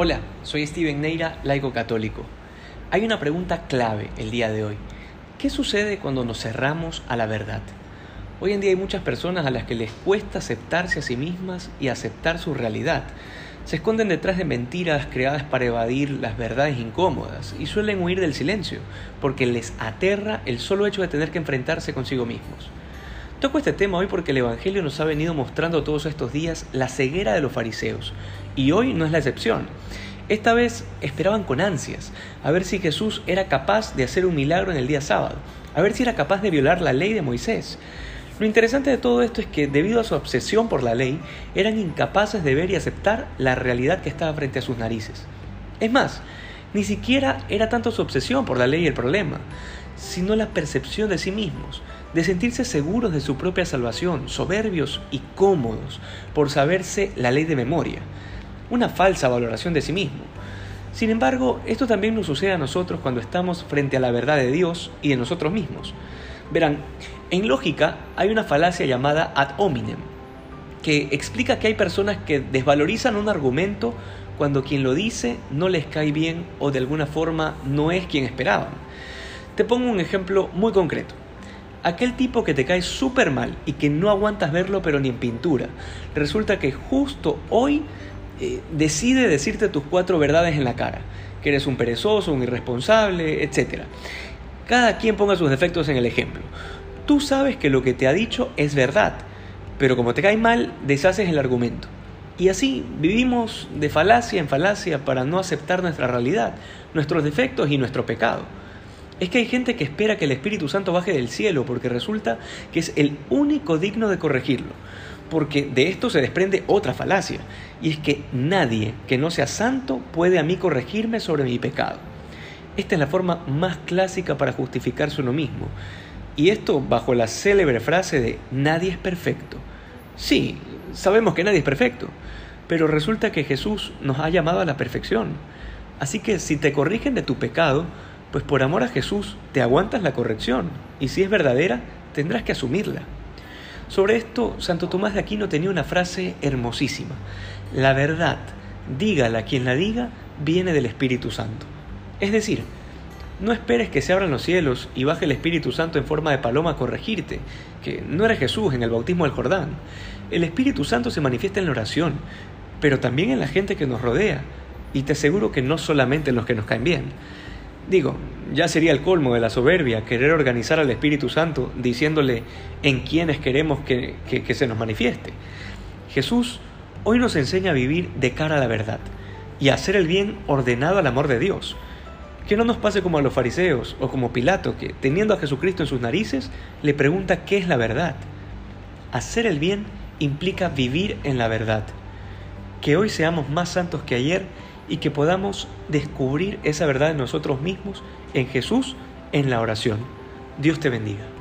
Hola, soy Steven Neira, laico católico. Hay una pregunta clave el día de hoy. ¿Qué sucede cuando nos cerramos a la verdad? Hoy en día hay muchas personas a las que les cuesta aceptarse a sí mismas y aceptar su realidad. Se esconden detrás de mentiras creadas para evadir las verdades incómodas y suelen huir del silencio, porque les aterra el solo hecho de tener que enfrentarse consigo mismos. Toco este tema hoy porque el Evangelio nos ha venido mostrando todos estos días la ceguera de los fariseos, y hoy no es la excepción. Esta vez esperaban con ansias a ver si Jesús era capaz de hacer un milagro en el día sábado, a ver si era capaz de violar la ley de Moisés. Lo interesante de todo esto es que debido a su obsesión por la ley, eran incapaces de ver y aceptar la realidad que estaba frente a sus narices. Es más, ni siquiera era tanto su obsesión por la ley el problema, sino la percepción de sí mismos, de sentirse seguros de su propia salvación, soberbios y cómodos por saberse la ley de memoria, una falsa valoración de sí mismo. Sin embargo, esto también nos sucede a nosotros cuando estamos frente a la verdad de Dios y de nosotros mismos. Verán, en lógica hay una falacia llamada ad hominem, que explica que hay personas que desvalorizan un argumento cuando quien lo dice no les cae bien o de alguna forma no es quien esperaban. Te pongo un ejemplo muy concreto. Aquel tipo que te cae súper mal y que no aguantas verlo pero ni en pintura. Resulta que justo hoy eh, decide decirte tus cuatro verdades en la cara. Que eres un perezoso, un irresponsable, etc. Cada quien ponga sus defectos en el ejemplo. Tú sabes que lo que te ha dicho es verdad, pero como te cae mal, deshaces el argumento. Y así vivimos de falacia en falacia para no aceptar nuestra realidad, nuestros defectos y nuestro pecado es que hay gente que espera que el Espíritu Santo baje del cielo porque resulta que es el único digno de corregirlo. Porque de esto se desprende otra falacia, y es que nadie que no sea santo puede a mí corregirme sobre mi pecado. Esta es la forma más clásica para justificarse uno mismo, y esto bajo la célebre frase de nadie es perfecto. Sí, sabemos que nadie es perfecto, pero resulta que Jesús nos ha llamado a la perfección. Así que si te corrigen de tu pecado, pues por amor a Jesús te aguantas la corrección y si es verdadera, tendrás que asumirla. Sobre esto, Santo Tomás de Aquino tenía una frase hermosísima. La verdad, dígala quien la diga, viene del Espíritu Santo. Es decir, no esperes que se abran los cielos y baje el Espíritu Santo en forma de paloma a corregirte, que no era Jesús en el bautismo del Jordán. El Espíritu Santo se manifiesta en la oración, pero también en la gente que nos rodea, y te aseguro que no solamente en los que nos caen bien. Digo, ya sería el colmo de la soberbia querer organizar al Espíritu Santo diciéndole en quiénes queremos que, que, se nos manifieste. Jesús hoy nos enseña a vivir de cara a la verdad y a hacer el bien ordenado al amor de Dios. Que no nos pase como a los fariseos o como Pilato, que teniendo a Jesucristo en sus narices, le pregunta qué es la verdad. Hacer el bien implica vivir en la verdad. Que hoy seamos más santos que ayer y que podamos descubrir esa verdad en nosotros mismos, en Jesús, en la oración. Dios te bendiga.